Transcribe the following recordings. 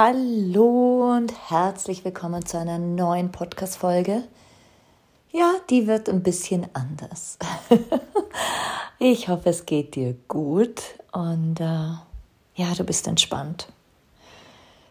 Hallo und herzlich willkommen zu einer neuen Podcast-Folge. Ja, die wird ein bisschen anders. ich hoffe, es geht dir gut und äh, ja, du bist entspannt.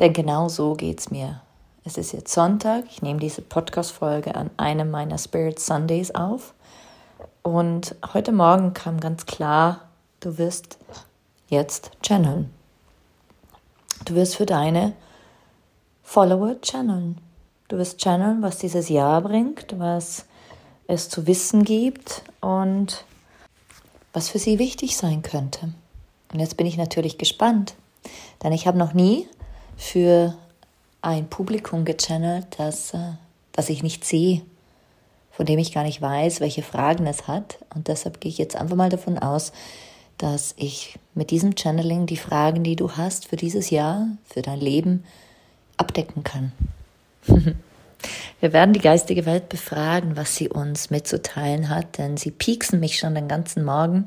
Denn genau so geht es mir. Es ist jetzt Sonntag. Ich nehme diese Podcast-Folge an einem meiner Spirit Sundays auf. Und heute Morgen kam ganz klar, du wirst jetzt channeln. Du wirst für deine Follower channeln. Du wirst channeln, was dieses Jahr bringt, was es zu wissen gibt und was für sie wichtig sein könnte. Und jetzt bin ich natürlich gespannt, denn ich habe noch nie für ein Publikum gechannelt, das, äh, das ich nicht sehe, von dem ich gar nicht weiß, welche Fragen es hat. Und deshalb gehe ich jetzt einfach mal davon aus, dass ich mit diesem Channeling die Fragen, die du hast für dieses Jahr, für dein Leben, abdecken kann. Wir werden die geistige Welt befragen, was sie uns mitzuteilen hat, denn sie pieksen mich schon den ganzen Morgen.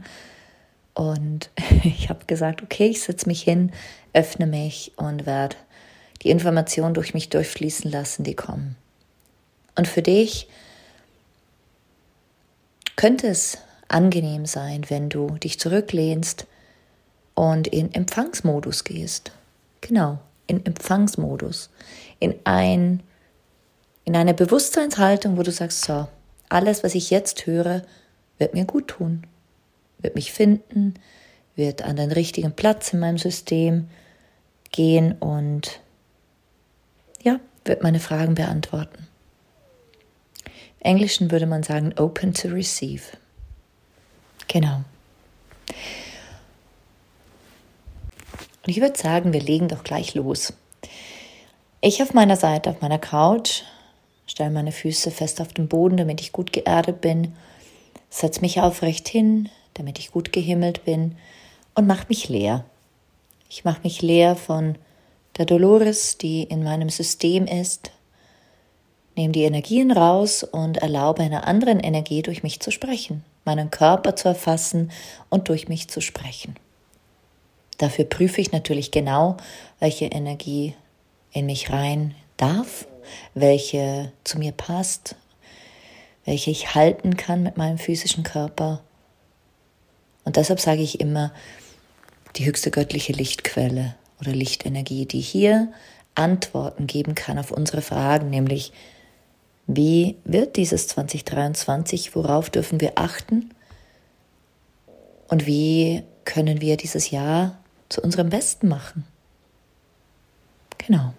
Und ich habe gesagt, okay, ich setze mich hin, öffne mich und werde die Informationen durch mich durchfließen lassen, die kommen. Und für dich könnte es angenehm sein, wenn du dich zurücklehnst und in Empfangsmodus gehst. Genau, in Empfangsmodus. In ein, in eine Bewusstseinshaltung, wo du sagst, so, alles, was ich jetzt höre, wird mir gut tun, wird mich finden, wird an den richtigen Platz in meinem System gehen und ja, wird meine Fragen beantworten. Im Englischen würde man sagen, open to receive. Genau. Und ich würde sagen, wir legen doch gleich los. Ich auf meiner Seite, auf meiner Couch, stelle meine Füße fest auf den Boden, damit ich gut geerdet bin, setze mich aufrecht hin, damit ich gut gehimmelt bin und mache mich leer. Ich mache mich leer von der Dolores, die in meinem System ist, nehme die Energien raus und erlaube einer anderen Energie durch mich zu sprechen meinen Körper zu erfassen und durch mich zu sprechen. Dafür prüfe ich natürlich genau, welche Energie in mich rein darf, welche zu mir passt, welche ich halten kann mit meinem physischen Körper. Und deshalb sage ich immer, die höchste göttliche Lichtquelle oder Lichtenergie, die hier Antworten geben kann auf unsere Fragen, nämlich wie wird dieses 2023? Worauf dürfen wir achten? Und wie können wir dieses Jahr zu unserem Besten machen? Genau.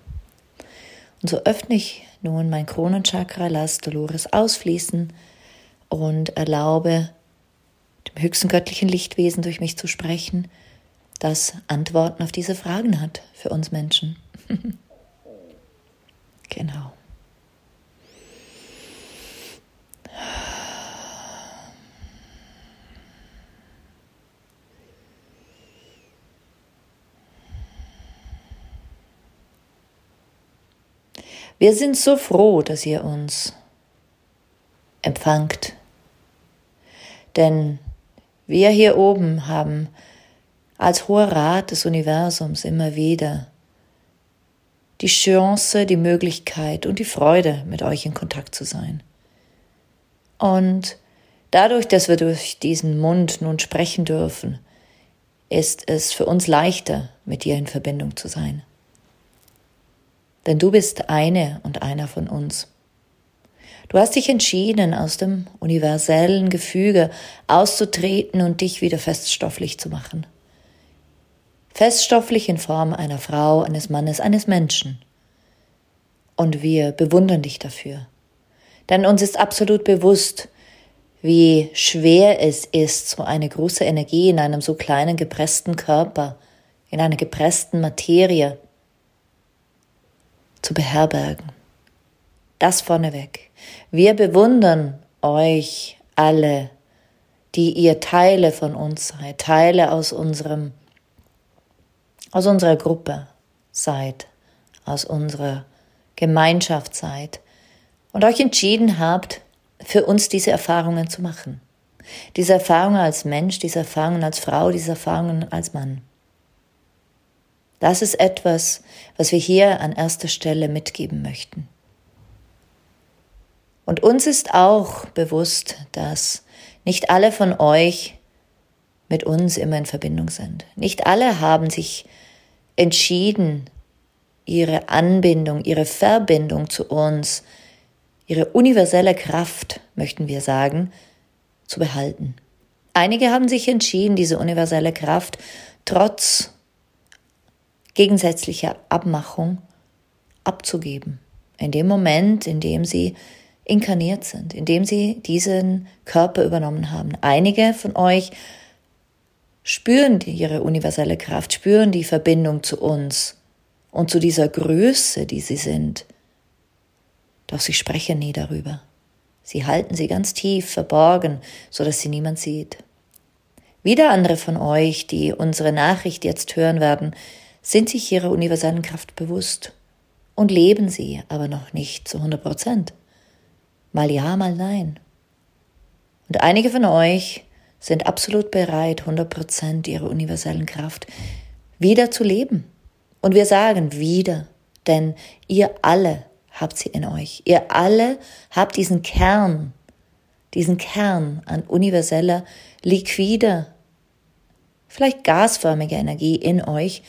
Und so öffne ich nun mein Kronenchakra, lasse Dolores ausfließen und erlaube dem höchsten göttlichen Lichtwesen durch mich zu sprechen, das Antworten auf diese Fragen hat für uns Menschen. genau. Wir sind so froh, dass ihr uns empfangt. Denn wir hier oben haben als hoher Rat des Universums immer wieder die Chance, die Möglichkeit und die Freude, mit euch in Kontakt zu sein. Und dadurch, dass wir durch diesen Mund nun sprechen dürfen, ist es für uns leichter, mit dir in Verbindung zu sein. Denn du bist eine und einer von uns. Du hast dich entschieden, aus dem universellen Gefüge auszutreten und dich wieder feststofflich zu machen. Feststofflich in Form einer Frau, eines Mannes, eines Menschen. Und wir bewundern dich dafür. Denn uns ist absolut bewusst, wie schwer es ist, so eine große Energie in einem so kleinen gepressten Körper, in einer gepressten Materie zu beherbergen. Das vorneweg. Wir bewundern euch alle, die ihr Teile von uns seid, Teile aus unserem, aus unserer Gruppe seid, aus unserer Gemeinschaft seid und euch entschieden habt, für uns diese Erfahrungen zu machen. Diese Erfahrungen als Mensch, diese Erfahrungen als Frau, diese Erfahrungen als Mann. Das ist etwas, was wir hier an erster Stelle mitgeben möchten. Und uns ist auch bewusst, dass nicht alle von euch mit uns immer in Verbindung sind. Nicht alle haben sich entschieden, ihre Anbindung, ihre Verbindung zu uns ihre universelle Kraft, möchten wir sagen, zu behalten. Einige haben sich entschieden, diese universelle Kraft trotz gegensätzlicher Abmachung abzugeben. In dem Moment, in dem sie inkarniert sind, in dem sie diesen Körper übernommen haben. Einige von euch spüren ihre universelle Kraft, spüren die Verbindung zu uns und zu dieser Größe, die sie sind. Doch sie sprechen nie darüber. Sie halten sie ganz tief verborgen, so dass sie niemand sieht. Wieder andere von euch, die unsere Nachricht jetzt hören werden, sind sich ihrer universellen Kraft bewusst und leben sie, aber noch nicht zu 100 Prozent. Mal ja, mal nein. Und einige von euch sind absolut bereit, 100 Prozent ihrer universellen Kraft wieder zu leben. Und wir sagen wieder, denn ihr alle habt sie in euch. Ihr alle habt diesen Kern, diesen Kern an universeller, liquider, vielleicht gasförmiger Energie in euch,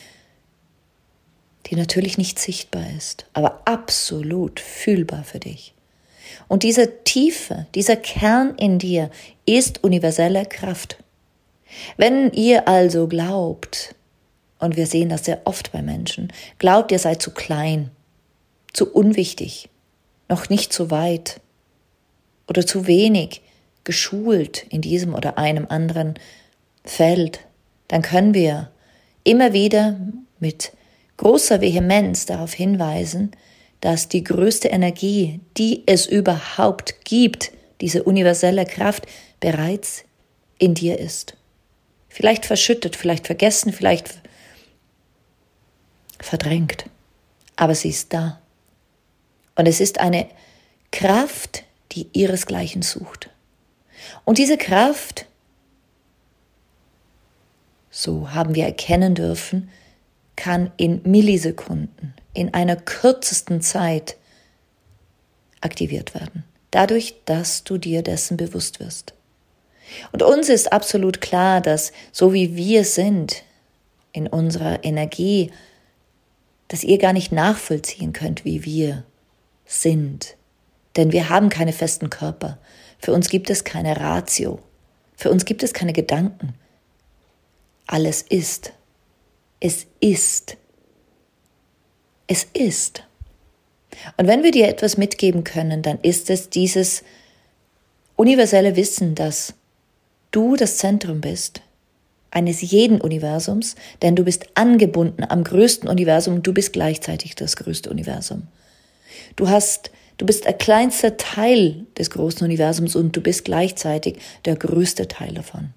die natürlich nicht sichtbar ist, aber absolut fühlbar für dich. Und diese Tiefe, dieser Kern in dir ist universelle Kraft. Wenn ihr also glaubt, und wir sehen das sehr oft bei Menschen, glaubt, ihr seid zu klein, zu unwichtig, noch nicht zu weit oder zu wenig geschult in diesem oder einem anderen Feld, dann können wir immer wieder mit großer Vehemenz darauf hinweisen, dass die größte Energie, die es überhaupt gibt, diese universelle Kraft, bereits in dir ist. Vielleicht verschüttet, vielleicht vergessen, vielleicht verdrängt, aber sie ist da. Und es ist eine Kraft, die ihresgleichen sucht. Und diese Kraft, so haben wir erkennen dürfen, kann in Millisekunden, in einer kürzesten Zeit aktiviert werden. Dadurch, dass du dir dessen bewusst wirst. Und uns ist absolut klar, dass so wie wir sind in unserer Energie, dass ihr gar nicht nachvollziehen könnt, wie wir sind. Denn wir haben keine festen Körper. Für uns gibt es keine Ratio. Für uns gibt es keine Gedanken. Alles ist. Es ist. Es ist. Und wenn wir dir etwas mitgeben können, dann ist es dieses universelle Wissen, dass du das Zentrum bist eines jeden Universums, denn du bist angebunden am größten Universum und du bist gleichzeitig das größte Universum. Du hast, du bist ein kleinster Teil des großen Universums und du bist gleichzeitig der größte Teil davon.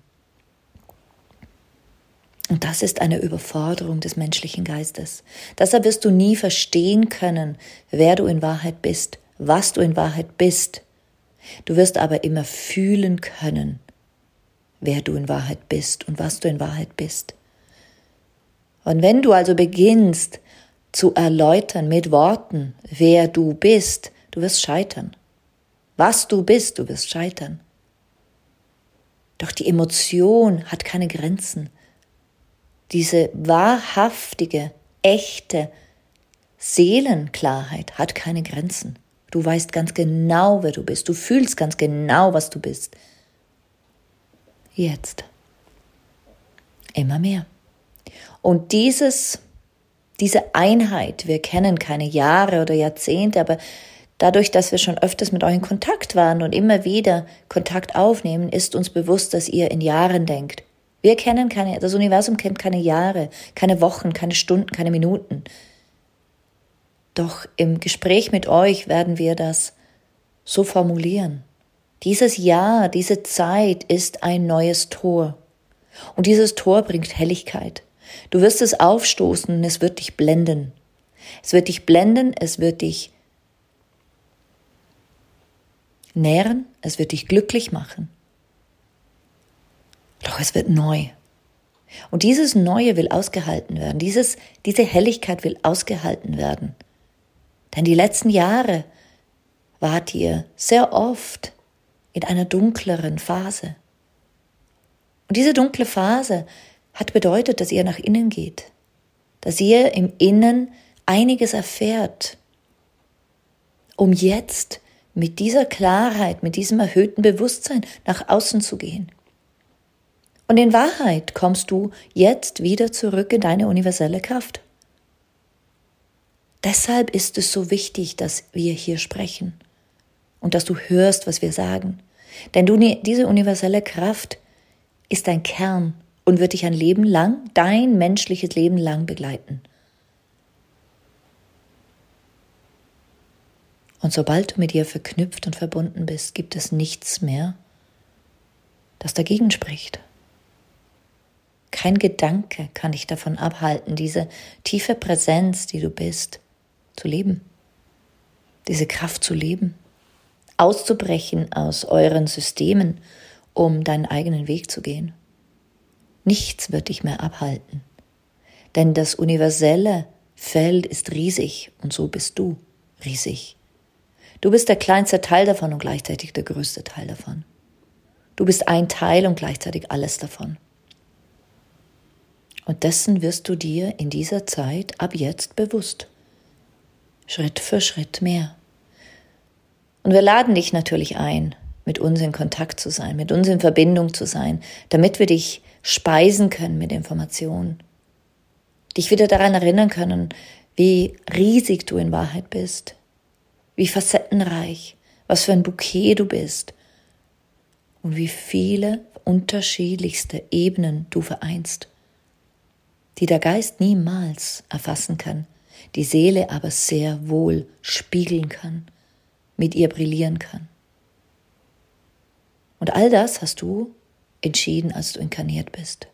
Und das ist eine Überforderung des menschlichen Geistes. Deshalb wirst du nie verstehen können, wer du in Wahrheit bist, was du in Wahrheit bist. Du wirst aber immer fühlen können, wer du in Wahrheit bist und was du in Wahrheit bist. Und wenn du also beginnst, zu erläutern mit Worten, wer du bist, du wirst scheitern. Was du bist, du wirst scheitern. Doch die Emotion hat keine Grenzen. Diese wahrhaftige, echte Seelenklarheit hat keine Grenzen. Du weißt ganz genau, wer du bist. Du fühlst ganz genau, was du bist. Jetzt. Immer mehr. Und dieses, diese Einheit, wir kennen keine Jahre oder Jahrzehnte, aber dadurch, dass wir schon öfters mit euch in Kontakt waren und immer wieder Kontakt aufnehmen, ist uns bewusst, dass ihr in Jahren denkt. Wir kennen keine, das Universum kennt keine Jahre, keine Wochen, keine Stunden, keine Minuten. Doch im Gespräch mit euch werden wir das so formulieren. Dieses Jahr, diese Zeit ist ein neues Tor. Und dieses Tor bringt Helligkeit. Du wirst es aufstoßen und es wird dich blenden. Es wird dich blenden, es wird dich nähren, es wird dich glücklich machen. Doch es wird neu. Und dieses Neue will ausgehalten werden. Dieses, diese Helligkeit will ausgehalten werden. Denn die letzten Jahre wart ihr sehr oft in einer dunkleren Phase. Und diese dunkle Phase hat bedeutet, dass ihr nach innen geht, dass ihr im Innen einiges erfährt, um jetzt mit dieser Klarheit, mit diesem erhöhten Bewusstsein nach außen zu gehen. Und in Wahrheit kommst du jetzt wieder zurück in deine universelle Kraft. Deshalb ist es so wichtig, dass wir hier sprechen und dass du hörst, was wir sagen. Denn du, diese universelle Kraft ist dein Kern und wird dich ein Leben lang, dein menschliches Leben lang begleiten. Und sobald du mit ihr verknüpft und verbunden bist, gibt es nichts mehr, das dagegen spricht. Kein Gedanke kann dich davon abhalten, diese tiefe Präsenz, die du bist, zu leben. Diese Kraft zu leben. Auszubrechen aus euren Systemen, um deinen eigenen Weg zu gehen. Nichts wird dich mehr abhalten. Denn das universelle Feld ist riesig und so bist du riesig. Du bist der kleinste Teil davon und gleichzeitig der größte Teil davon. Du bist ein Teil und gleichzeitig alles davon. Und dessen wirst du dir in dieser Zeit ab jetzt bewusst. Schritt für Schritt mehr. Und wir laden dich natürlich ein, mit uns in Kontakt zu sein, mit uns in Verbindung zu sein, damit wir dich speisen können mit Informationen. Dich wieder daran erinnern können, wie riesig du in Wahrheit bist, wie facettenreich, was für ein Bouquet du bist und wie viele unterschiedlichste Ebenen du vereinst die der Geist niemals erfassen kann, die Seele aber sehr wohl spiegeln kann, mit ihr brillieren kann. Und all das hast du entschieden, als du inkarniert bist.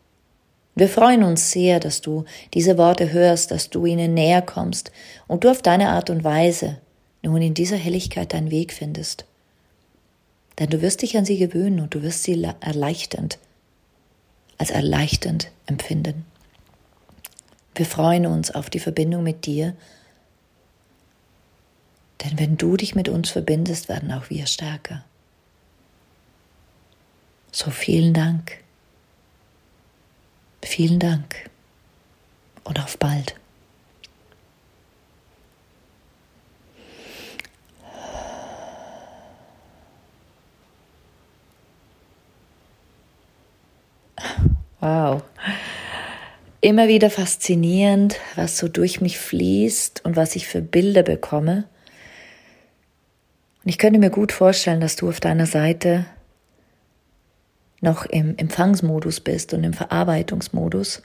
Wir freuen uns sehr, dass du diese Worte hörst, dass du ihnen näher kommst und du auf deine Art und Weise nun in dieser Helligkeit deinen Weg findest. Denn du wirst dich an sie gewöhnen und du wirst sie erleichternd, als erleichternd empfinden. Wir freuen uns auf die Verbindung mit dir, denn wenn du dich mit uns verbindest, werden auch wir stärker. So vielen Dank. Vielen Dank und auf bald. Wow immer wieder faszinierend, was so durch mich fließt und was ich für Bilder bekomme. Und ich könnte mir gut vorstellen, dass du auf deiner Seite noch im Empfangsmodus bist und im Verarbeitungsmodus.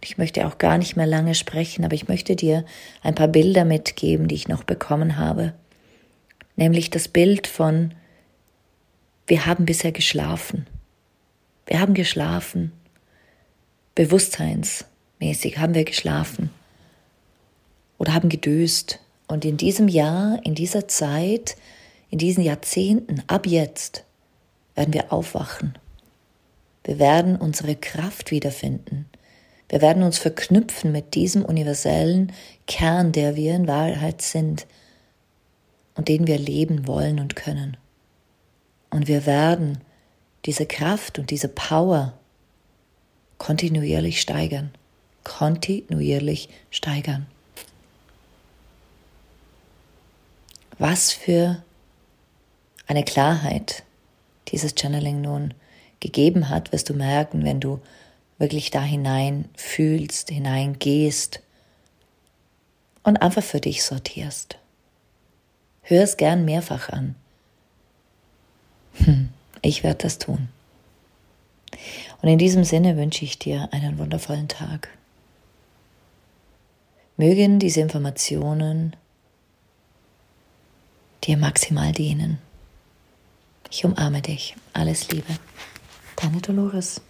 Ich möchte auch gar nicht mehr lange sprechen, aber ich möchte dir ein paar Bilder mitgeben, die ich noch bekommen habe. Nämlich das Bild von, wir haben bisher geschlafen. Wir haben geschlafen bewusstseinsmäßig haben wir geschlafen oder haben gedöst. Und in diesem Jahr, in dieser Zeit, in diesen Jahrzehnten, ab jetzt, werden wir aufwachen. Wir werden unsere Kraft wiederfinden. Wir werden uns verknüpfen mit diesem universellen Kern, der wir in Wahrheit sind und den wir leben wollen und können. Und wir werden diese Kraft und diese Power kontinuierlich steigern. Kontinuierlich steigern. was für eine Klarheit dieses Channeling nun gegeben hat, wirst du merken, wenn du wirklich da hinein fühlst, hineingehst und einfach für dich sortierst. Hör es gern mehrfach an. Hm, ich werde das tun. Und in diesem Sinne wünsche ich dir einen wundervollen Tag. Mögen diese Informationen dir maximal dienen. Ich umarme dich. Alles Liebe. Deine Dolores.